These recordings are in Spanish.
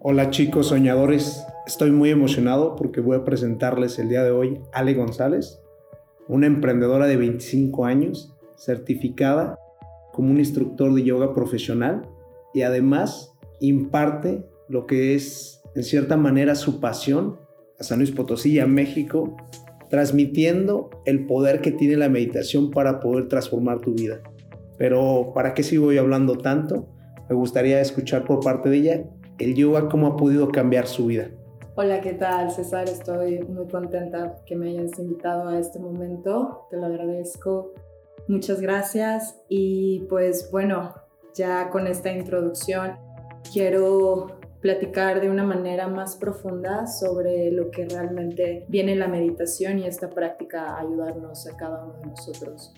Hola chicos soñadores, estoy muy emocionado porque voy a presentarles el día de hoy a Ale González, una emprendedora de 25 años, certificada como un instructor de yoga profesional y además imparte lo que es en cierta manera su pasión a San Luis Potosí a México, transmitiendo el poder que tiene la meditación para poder transformar tu vida. Pero ¿para qué sigo yo hablando tanto? Me gustaría escuchar por parte de ella el yoga, cómo ha podido cambiar su vida. Hola, ¿qué tal, César? Estoy muy contenta que me hayas invitado a este momento. Te lo agradezco. Muchas gracias. Y pues bueno, ya con esta introducción quiero platicar de una manera más profunda sobre lo que realmente viene la meditación y esta práctica a ayudarnos a cada uno de nosotros.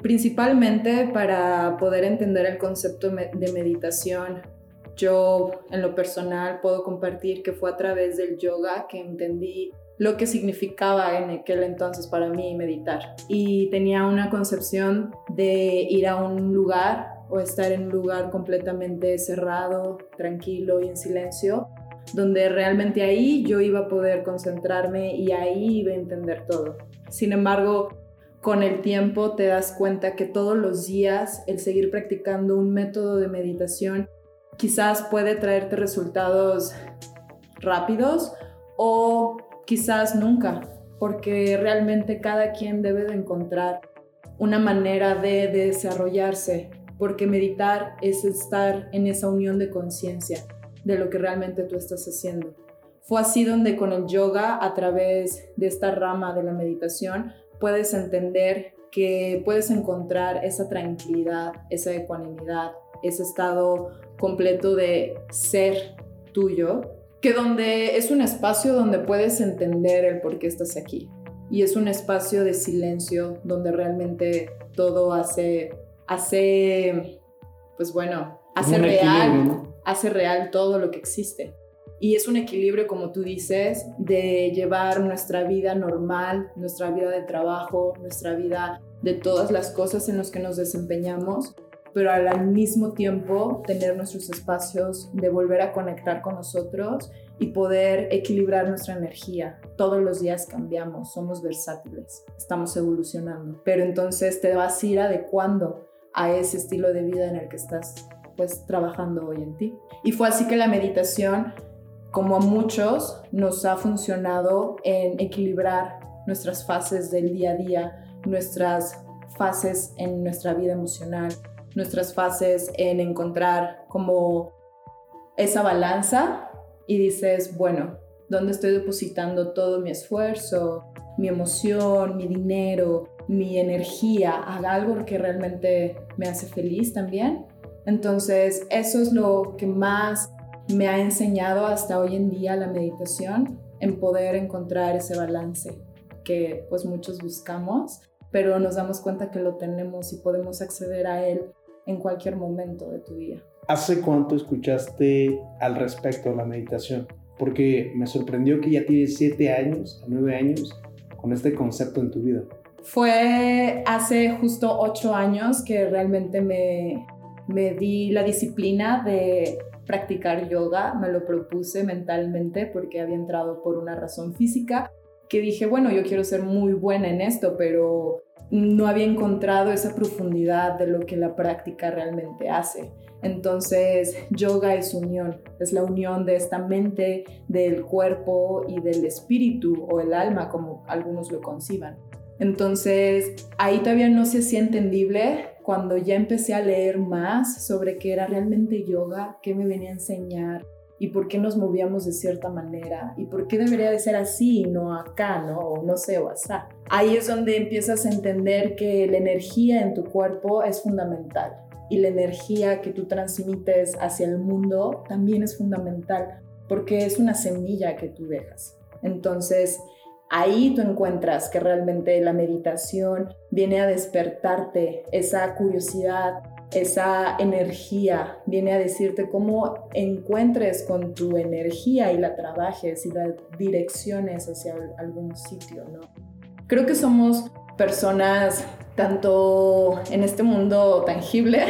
Principalmente para poder entender el concepto de meditación yo en lo personal puedo compartir que fue a través del yoga que entendí lo que significaba en aquel entonces para mí meditar. Y tenía una concepción de ir a un lugar o estar en un lugar completamente cerrado, tranquilo y en silencio, donde realmente ahí yo iba a poder concentrarme y ahí iba a entender todo. Sin embargo, con el tiempo te das cuenta que todos los días el seguir practicando un método de meditación quizás puede traerte resultados rápidos o quizás nunca, porque realmente cada quien debe de encontrar una manera de, desarrollarse, porque meditar es estar en esa unión de conciencia de lo que realmente tú estás haciendo. Fue así donde con el yoga, a través de esta rama de la meditación, puedes entender que puedes encontrar esa tranquilidad, esa ecuanimidad, ese estado completo de ser tuyo, que donde es un espacio donde puedes entender el por qué estás aquí. Y es un espacio de silencio donde realmente todo hace, hace, pues bueno, hace real, hace real todo lo que existe. Y es un equilibrio, como tú dices, de llevar nuestra vida normal, nuestra vida de trabajo, nuestra vida de todas las cosas en las que nos desempeñamos, pero al mismo tiempo tener nuestros espacios de volver a conectar con nosotros y poder equilibrar nuestra energía. Todos los días cambiamos, somos versátiles, estamos evolucionando, pero entonces te vas a ir adecuando a ese estilo de vida en el que estás pues trabajando hoy en ti. Y fue así que la meditación, como a muchos, nos ha funcionado en equilibrar nuestras fases del día a día, nuestras fases en nuestra vida emocional, nuestras fases en encontrar como esa balanza y dices, bueno, ¿dónde estoy depositando todo mi esfuerzo, mi emoción, mi dinero, mi energía a algo que realmente me hace feliz también? Entonces, eso es lo que más me ha enseñado hasta hoy en día la meditación, en poder encontrar ese balance que pues muchos buscamos, pero nos damos cuenta que lo tenemos y podemos acceder a él en cualquier momento de tu día. ¿Hace cuánto escuchaste al respecto de la meditación? Porque me sorprendió que ya tienes siete años, nueve años con este concepto en tu vida. Fue hace justo ocho años que realmente me, me di la disciplina de practicar yoga, me lo propuse mentalmente porque había entrado por una razón física, que dije, bueno, yo quiero ser muy buena en esto, pero no había encontrado esa profundidad de lo que la práctica realmente hace. Entonces, yoga es unión, es la unión de esta mente, del cuerpo y del espíritu o el alma, como algunos lo conciban. Entonces, ahí todavía no se hacía entendible cuando ya empecé a leer más sobre qué era realmente yoga, qué me venía a enseñar, y por qué nos movíamos de cierta manera y por qué debería de ser así y no acá, ¿no? O no sé, o así. Ahí es donde empiezas a entender que la energía en tu cuerpo es fundamental y la energía que tú transmites hacia el mundo también es fundamental porque es una semilla que tú dejas. Entonces, ahí tú encuentras que realmente la meditación viene a despertarte esa curiosidad, esa energía, viene a decirte cómo encuentres con tu energía y la trabajes y la direcciones hacia algún sitio, ¿no? Creo que somos personas tanto en este mundo tangible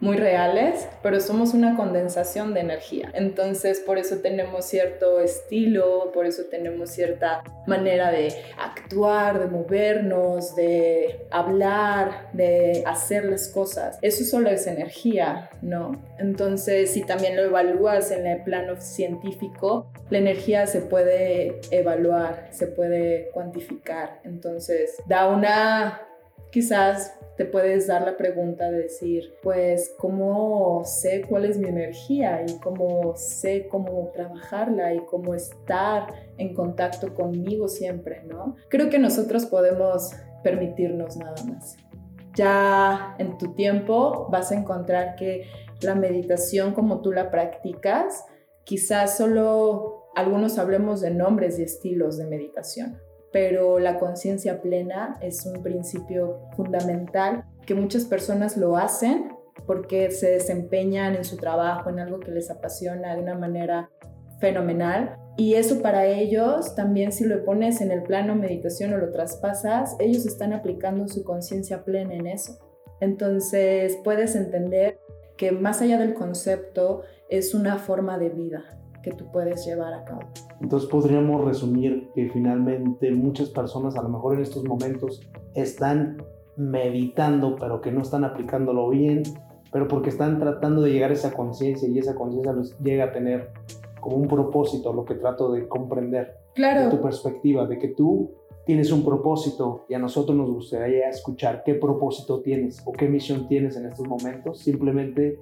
muy reales, pero somos una condensación de energía. Entonces, por eso tenemos cierto estilo, por eso tenemos cierta manera de actuar, de movernos, de hablar, de hacer las cosas. Eso solo es energía, ¿no? Entonces, si también lo evalúas en el plano científico, la energía se puede evaluar, se puede cuantificar. Entonces, da una quizás te puedes dar la pregunta de decir, pues, ¿cómo sé cuál es mi energía y cómo sé cómo trabajarla y cómo estar en contacto conmigo siempre, ¿no? Creo que nosotros podemos permitirnos nada más. Ya en tu tiempo vas a encontrar que la meditación como tú la practicas, quizás solo algunos hablemos de nombres y estilos de meditación, pero la conciencia plena es un principio fundamental que muchas personas lo hacen porque se desempeñan en su trabajo, en algo que les apasiona de una manera fenomenal. Y eso para ellos, también si lo pones en el plano meditación o lo traspasas, ellos están aplicando su conciencia plena en eso. Entonces puedes entender que más allá del concepto es una forma de vida que tú puedes llevar a cabo. Entonces podríamos resumir que finalmente muchas personas a lo mejor en estos momentos están meditando, pero que no están aplicándolo bien, pero porque están tratando de llegar a esa conciencia y esa conciencia los llega a tener como un propósito, lo que trato de comprender. Claro. De tu perspectiva, de que tú tienes un propósito y a nosotros nos gustaría escuchar qué propósito tienes o qué misión tienes en estos momentos. Simplemente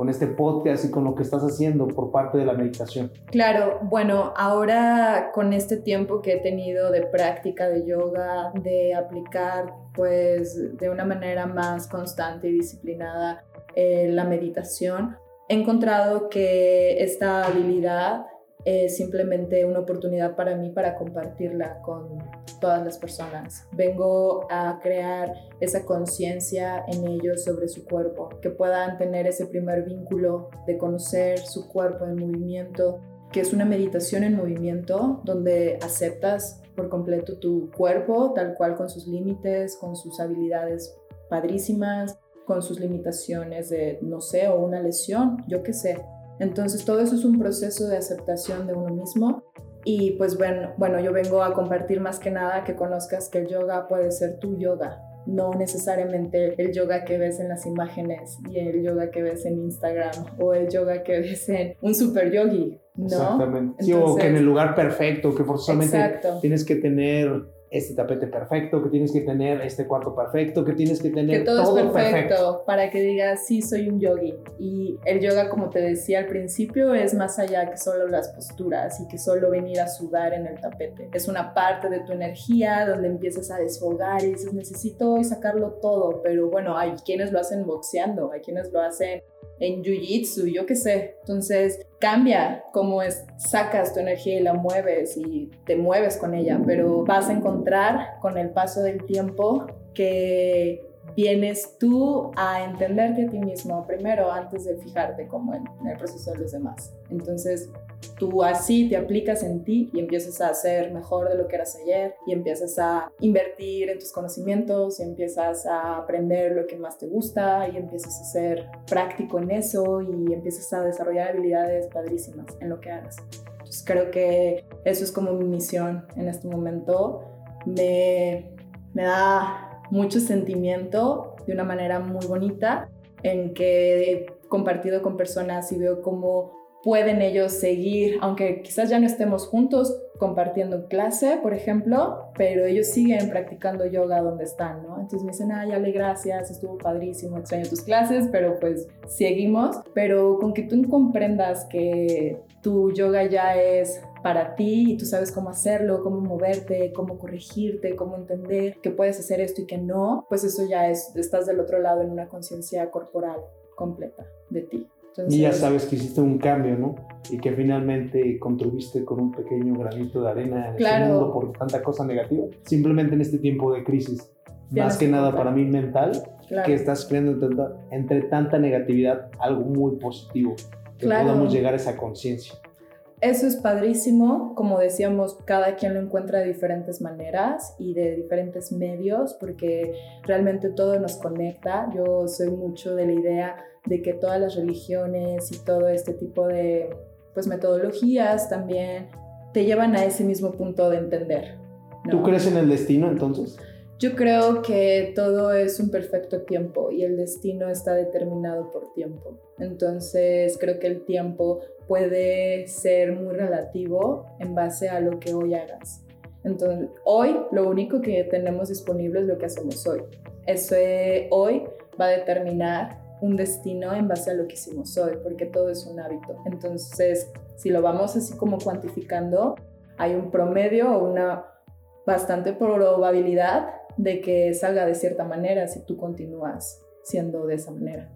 con este podcast y con lo que estás haciendo por parte de la meditación? Claro, bueno, ahora con este tiempo que he tenido de práctica de yoga, de aplicar pues de una manera más constante y disciplinada eh, la meditación, he encontrado que esta habilidad es simplemente una oportunidad para mí para compartirla con todas las personas. Vengo a crear esa conciencia en ellos sobre su cuerpo, que puedan tener ese primer vínculo de conocer su cuerpo en movimiento, que es una meditación en movimiento donde aceptas por completo tu cuerpo tal cual con sus límites, con sus habilidades padrísimas, con sus limitaciones de, no sé, o una lesión, yo qué sé entonces todo eso es un proceso de aceptación de uno mismo y pues bueno, bueno, yo vengo a compartir más que nada que conozcas que el yoga puede ser tu yoga, no necesariamente el yoga que ves en las imágenes y el yoga que ves en Instagram o el yoga que ves en un super yogi, ¿no? Exactamente. sí, o que en el lugar perfecto, que forzosamente tienes que tener este tapete perfecto, que tienes que tener este cuarto perfecto, que tienes que tener que todo, es perfecto, para que digas, sí, soy un yogi. Y el yoga, como te decía al principio, es más allá que solo las posturas y que solo venir a sudar en el tapete. Es una parte de tu energía donde empiezas a desfogar y dices, necesito hoy sacarlo todo, pero bueno, hay quienes lo hacen boxeando, hay quienes lo hacen en jiu-jitsu, yo qué sé. Entonces cambia cómo es, sacas tu energía y la mueves y te mueves con ella, pero vas a encontrar con el paso del tiempo que vienes tú a entenderte a ti mismo primero antes de fijarte como en, el proceso de los demás. Entonces, tú así te aplicas en ti y empiezas a ser mejor de lo que eras ayer y empiezas a invertir en tus conocimientos y empiezas a aprender lo que más te gusta y empiezas a ser práctico en eso y empiezas a desarrollar habilidades padrísimas en lo que hagas. Entonces, creo que eso es como mi misión en este momento. Me, me da mucho sentimiento de una manera muy bonita en que he compartido con personas y veo cómo pueden ellos seguir, aunque quizás ya no estemos juntos compartiendo clase, por ejemplo, pero ellos siguen practicando yoga donde están, ¿no? Entonces me dicen, ay, Ale, gracias, estuvo padrísimo, extraño tus clases, pero pues seguimos. Pero con que tú comprendas que tu yoga ya es para ti y tú sabes cómo hacerlo, cómo moverte, cómo corregirte, cómo entender que puedes hacer esto y que no, pues eso ya es, estás del otro lado en una conciencia corporal completa de ti. y ya sabes que hiciste un cambio, ¿no? Y que finalmente contribuiste con un pequeño granito de arena en este mundo por tanta cosa negativa. Simplemente en este tiempo de crisis, más que nada para mí mental, que estás creando entre, tanta negatividad algo muy positivo, que podamos llegar a esa conciencia. Eso es padrísimo, como decíamos, cada quien lo encuentra de diferentes maneras y de diferentes medios, porque realmente todo nos conecta. Yo soy mucho de la idea de que todas las religiones y todo este tipo de pues metodologías también te llevan a ese mismo punto de entender. ¿Tú crees en el destino entonces? Yo creo que todo es un perfecto tiempo y el destino está determinado por tiempo. Entonces creo que el tiempo puede ser muy relativo en base a lo que hoy hagas. Entonces hoy lo único que tenemos disponible es lo que hacemos hoy. Eso hoy va a determinar un destino en base a lo que hicimos hoy, porque todo es un hábito. Entonces, si lo vamos así como cuantificando, hay un promedio o una bastante probabilidad de que salga de cierta manera si tú continúas siendo de esa manera.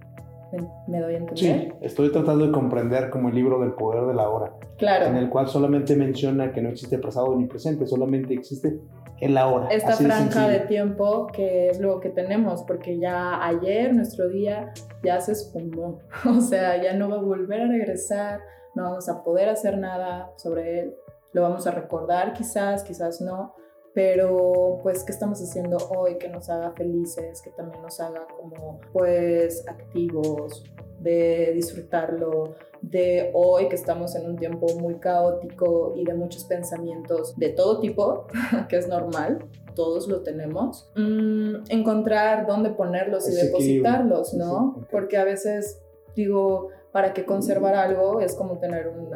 ¿Me doy a entender? Sí, estoy tratando de comprender como el libro del poder de la hora. Claro. En el cual solamente menciona que no existe pasado ni presente, solamente existe el ahora. Esta franja de, tiempo que es lo que tenemos, porque ya ayer, nuestro día, ya se esfumó. O sea, ya no va a volver a regresar, no vamos a poder hacer nada sobre él. Lo vamos a recordar quizás, quizás no, pero pues qué estamos haciendo hoy que nos haga felices, que también nos haga como pues activos, de disfrutarlo, de hoy que estamos en un tiempo muy caótico y de muchos pensamientos de todo tipo, que es normal, todos lo tenemos, mm, encontrar dónde ponerlos y depositarlos, ¿no? Porque a veces digo, para que conservar algo es como tener un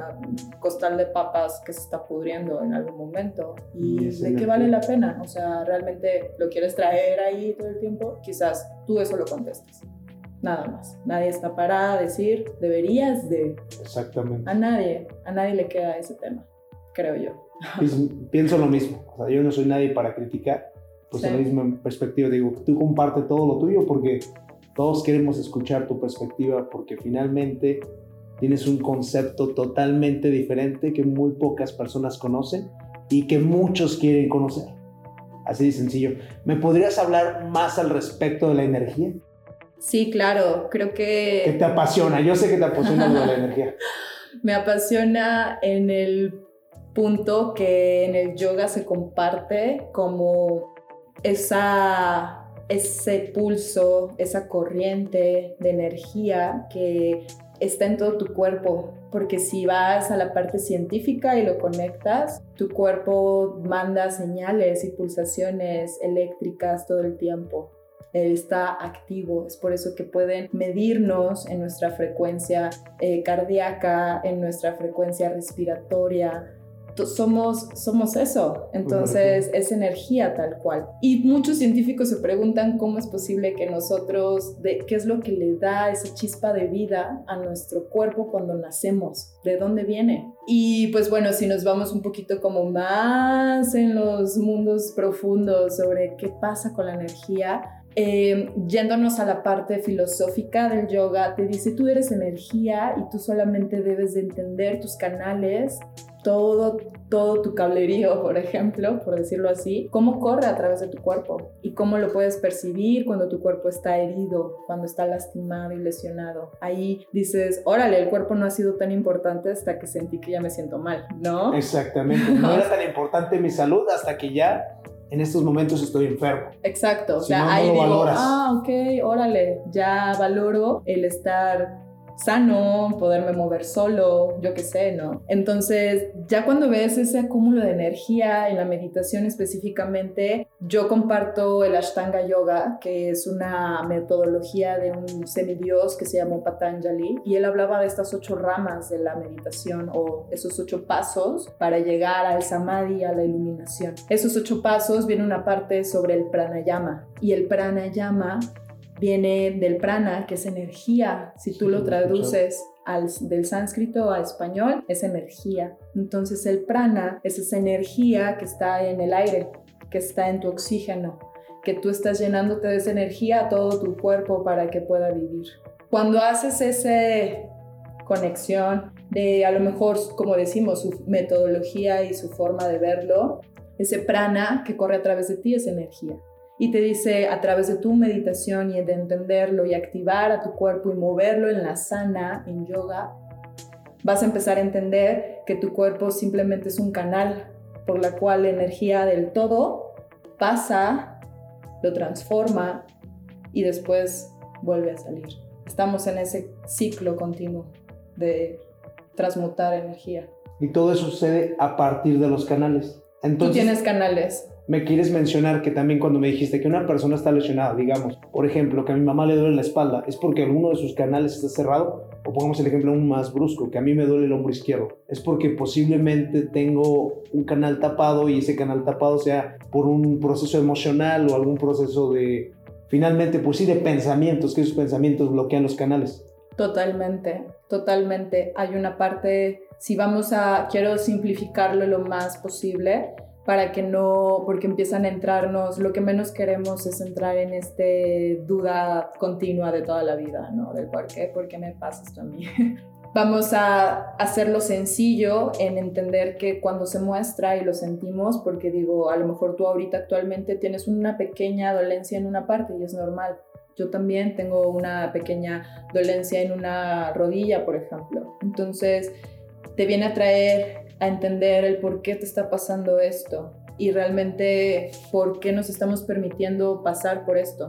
costal de papas que se está pudriendo en algún momento. ¿Y de qué vale la pena? O sea, ¿realmente lo quieres traer ahí todo el tiempo? Quizás tú eso lo contestes. Nada más. Nadie está para decir, deberías de. Exactamente. A nadie, a nadie le queda ese tema, creo yo. Pienso lo mismo. O sea, yo no soy nadie para criticar. Pues en la misma perspectiva digo, tú comparte todo lo tuyo porque todos queremos escuchar tu perspectiva porque finalmente tienes un concepto totalmente diferente que muy pocas personas conocen y que muchos quieren conocer. Así de sencillo. ¿Me podrías hablar más al respecto de la energía? Sí, claro, creo que... ¿Qué te apasiona? Yo sé que te apasiona la energía. Me apasiona en el punto que en el yoga se comparte como esa ese pulso, esa corriente de energía que está en todo tu cuerpo, porque si vas a la parte científica y lo conectas, tu cuerpo manda señales y pulsaciones eléctricas todo el tiempo. Está activo, es por eso que pueden medirnos en nuestra frecuencia eh, cardíaca, en nuestra frecuencia respiratoria, somos, somos eso, entonces es energía tal cual. Y muchos científicos se preguntan cómo es posible que nosotros, de, qué es lo que le da esa chispa de vida a nuestro cuerpo cuando nacemos, de dónde viene. Y pues bueno, si nos vamos un poquito como más en los mundos profundos sobre qué pasa con la energía, eh, yéndonos a la parte filosófica del yoga, te dice tú eres energía y tú solamente debes de entender tus canales todo, todo tu cablerío, por ejemplo, por decirlo así, cómo corre a través de tu cuerpo y cómo lo puedes percibir cuando tu cuerpo está herido, cuando está lastimado y lesionado. Ahí dices, órale, el cuerpo no ha sido tan importante hasta que sentí que ya me siento mal, ¿no? Exactamente, no era tan importante mi salud hasta que ya en estos momentos estoy enfermo. Exacto, o sea, ahí digo, ah, ok, órale, ya valoro el estar sano, poderme mover solo, yo qué sé, ¿no? Entonces, ya cuando ves ese acúmulo de energía en la meditación específicamente, yo comparto el Ashtanga Yoga, que es una metodología de un semidios que se llamó Patanjali, y él hablaba de estas ocho ramas de la meditación o esos ocho pasos para llegar al samadhi, a la iluminación. Esos ocho pasos viene una parte sobre el pranayama, y el pranayama viene del prana, que es energía. Si tú lo traduces al, del sánscrito a español, es energía. Entonces el prana es esa energía que está en el aire, que está en tu oxígeno, que tú estás llenándote de esa energía a todo tu cuerpo para que pueda vivir. Cuando haces esa conexión de a lo mejor, como decimos, su metodología y su forma de verlo, ese prana que corre a través de ti es energía y te dice a través de tu meditación y de entenderlo y activar a tu cuerpo y moverlo en la sana, en yoga, vas a empezar a entender que tu cuerpo simplemente es un canal por la cual la energía del todo pasa, lo transforma y después vuelve a salir. Estamos en ese ciclo continuo de transmutar energía. Y todo eso sucede a partir de los canales. Entonces, Tú tienes canales me quieres mencionar que también cuando me dijiste que una persona está lesionada, digamos, por ejemplo, que a mi mamá le duele la espalda, es porque alguno de sus canales está cerrado, o pongamos el ejemplo aún más brusco, que a mí me duele el hombro izquierdo, es porque posiblemente tengo un canal tapado y ese canal tapado sea por un proceso emocional o algún proceso de, finalmente, pues sí, de pensamientos, que esos pensamientos bloquean los canales. Totalmente, totalmente. Hay una parte, si vamos a, quiero simplificarlo lo más posible, para que no, porque empiezan a entrarnos, lo que menos queremos es entrar en este duda continua de toda la vida, ¿no? Del por qué, por qué me pasa esto a mí. Vamos a hacerlo sencillo en entender que cuando se muestra y lo sentimos, porque digo, a lo mejor tú ahorita actualmente tienes una pequeña dolencia en una parte y es normal. Yo también tengo una pequeña dolencia en una rodilla, por ejemplo. Entonces, te viene a traer a entender el por qué te está pasando esto y realmente por qué nos estamos permitiendo pasar por esto.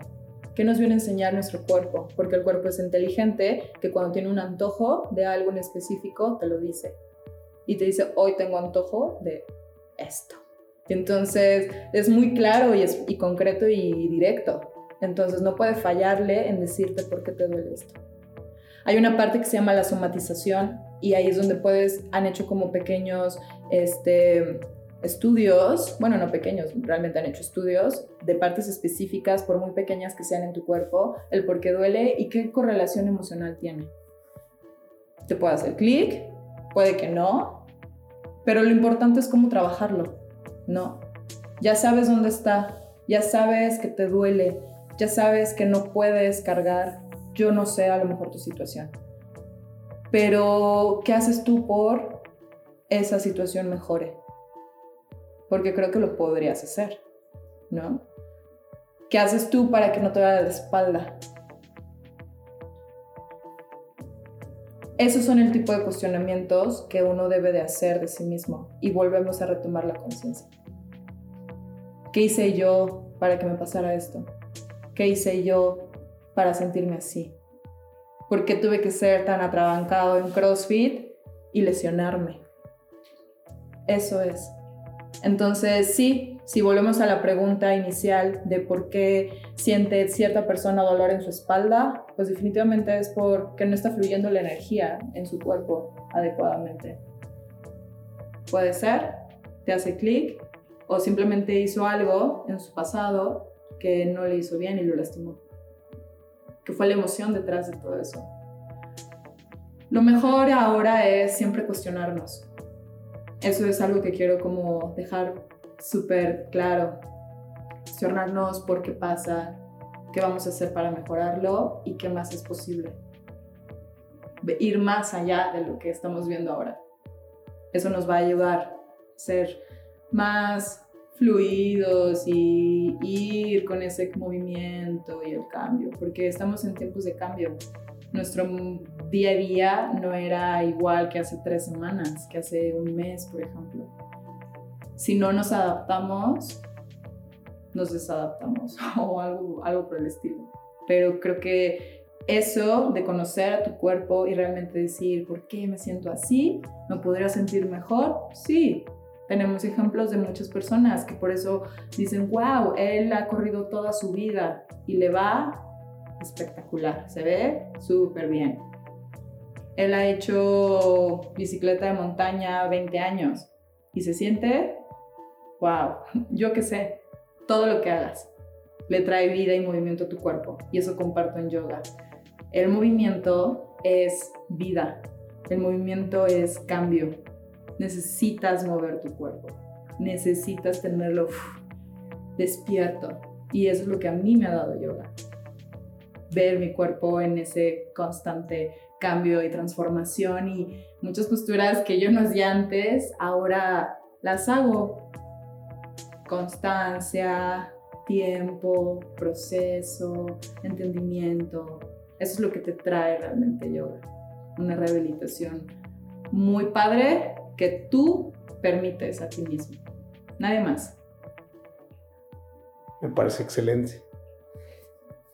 ¿Qué nos viene a enseñar nuestro cuerpo? Porque el cuerpo es inteligente, que cuando tiene un antojo de algo en específico, te lo dice. Y te dice, hoy tengo antojo de esto. Entonces es muy claro y, es, y concreto y directo. Entonces no puede fallarle en decirte por qué te duele esto. Hay una parte que se llama la somatización y ahí es donde puedes, han hecho como pequeños este, estudios, bueno, no pequeños, realmente han hecho estudios de partes específicas, por muy pequeñas que sean en tu cuerpo, el por qué duele y qué correlación emocional tiene. Te puede hacer clic, puede que no, pero lo importante es cómo trabajarlo, ¿no? Ya sabes dónde está, ya sabes que te duele, ya sabes que no puedes cargar, yo no sé a lo mejor tu situación pero, ¿qué haces tú por esa situación mejore? Porque creo que lo podrías hacer, ¿no? ¿Qué haces tú para que no te vaya la espalda? Esos son el tipo de cuestionamientos que uno debe de hacer de sí mismo y volvemos a retomar la conciencia. ¿Qué hice yo para que me pasara esto? ¿Qué hice yo para sentirme así? ¿Por qué tuve que ser tan atrabancado en CrossFit y lesionarme? Eso es. Entonces, sí, si volvemos a la pregunta inicial de por qué siente cierta persona dolor en su espalda, pues definitivamente es porque no está fluyendo la energía en su cuerpo adecuadamente. Puede ser, te hace clic, o simplemente hizo algo en su pasado que no le hizo bien y lo lastimó que fue la emoción detrás de todo eso. Lo mejor ahora es siempre cuestionarnos. Eso es algo que quiero como dejar súper claro. Cuestionarnos por qué pasa, qué vamos a hacer para mejorarlo y qué más es posible. Ir más allá de lo que estamos viendo ahora. Eso nos va a ayudar a ser más fluidos y ir con ese movimiento y el cambio, porque estamos en tiempos de cambio. Nuestro día a día no era igual que hace tres semanas, que hace un mes, por ejemplo. Si no nos adaptamos, nos desadaptamos o algo, algo por el estilo. Pero creo que eso de conocer a tu cuerpo y realmente decir, ¿por qué me siento así? ¿Me podría sentir mejor? Sí, tenemos ejemplos de muchas personas que por eso dicen, wow, él ha corrido toda su vida y le va espectacular, se ve súper bien. Él ha hecho bicicleta de montaña 20 años y se siente, wow, yo qué sé, todo lo que hagas le trae vida y movimiento a tu cuerpo y eso comparto en yoga. El movimiento es vida, el movimiento es cambio, necesitas mover tu cuerpo, necesitas tenerlo despierto. Y eso es lo que a mí me ha dado yoga. Ver mi cuerpo en ese constante cambio y transformación y muchas posturas que yo no hacía antes, ahora las hago. Constancia, tiempo, proceso, entendimiento. Eso es lo que te trae realmente yoga. Una rehabilitación muy padre que tú permites a ti mismo. Nadie más. Me parece excelente.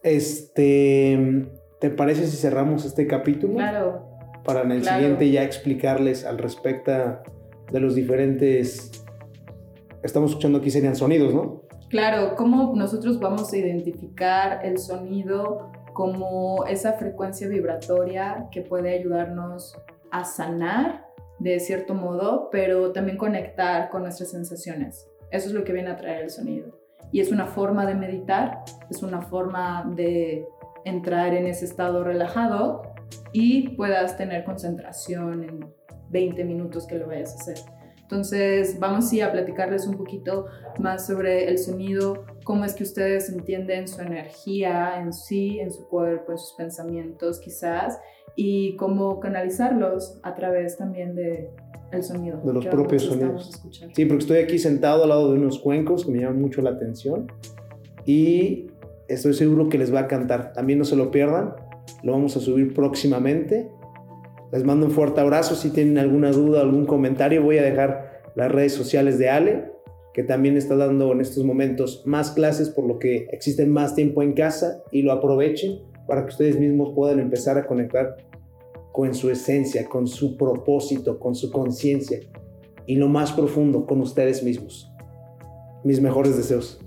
Este, ¿te parece si cerramos este capítulo? Claro. Para en el siguiente ya explicarles al respecto de los diferentes. Estamos escuchando aquí serían sonidos, ¿no? Claro, cómo nosotros vamos a identificar el sonido como esa frecuencia vibratoria que puede ayudarnos a sanar de cierto modo, pero también conectar con nuestras sensaciones. Eso es lo que viene a traer el sonido. Y es una forma de meditar, es una forma de entrar en ese estado relajado y puedas tener concentración en 20 minutos que lo vayas a hacer. Entonces, vamos sí a platicarles un poquito más sobre el sonido, cómo es que ustedes entienden su energía en sí, en su cuerpo, en sus pensamientos quizás, y cómo canalizarlos a través también de el sonido. De los propios sonidos. Sí, porque estoy aquí sentado al lado de unos cuencos que me llaman mucho la atención y estoy seguro que les va a cantar. También no se lo pierdan, lo vamos a subir próximamente les mando un fuerte abrazo. Si tienen alguna duda, algún comentario, voy a dejar las redes sociales de Ale, que también está dando en estos momentos más clases, por lo que existen más tiempo en casa y lo aprovechen para que ustedes mismos puedan empezar a conectar con su esencia, con su propósito, con su conciencia y lo más profundo, con ustedes mismos. Mis mejores deseos.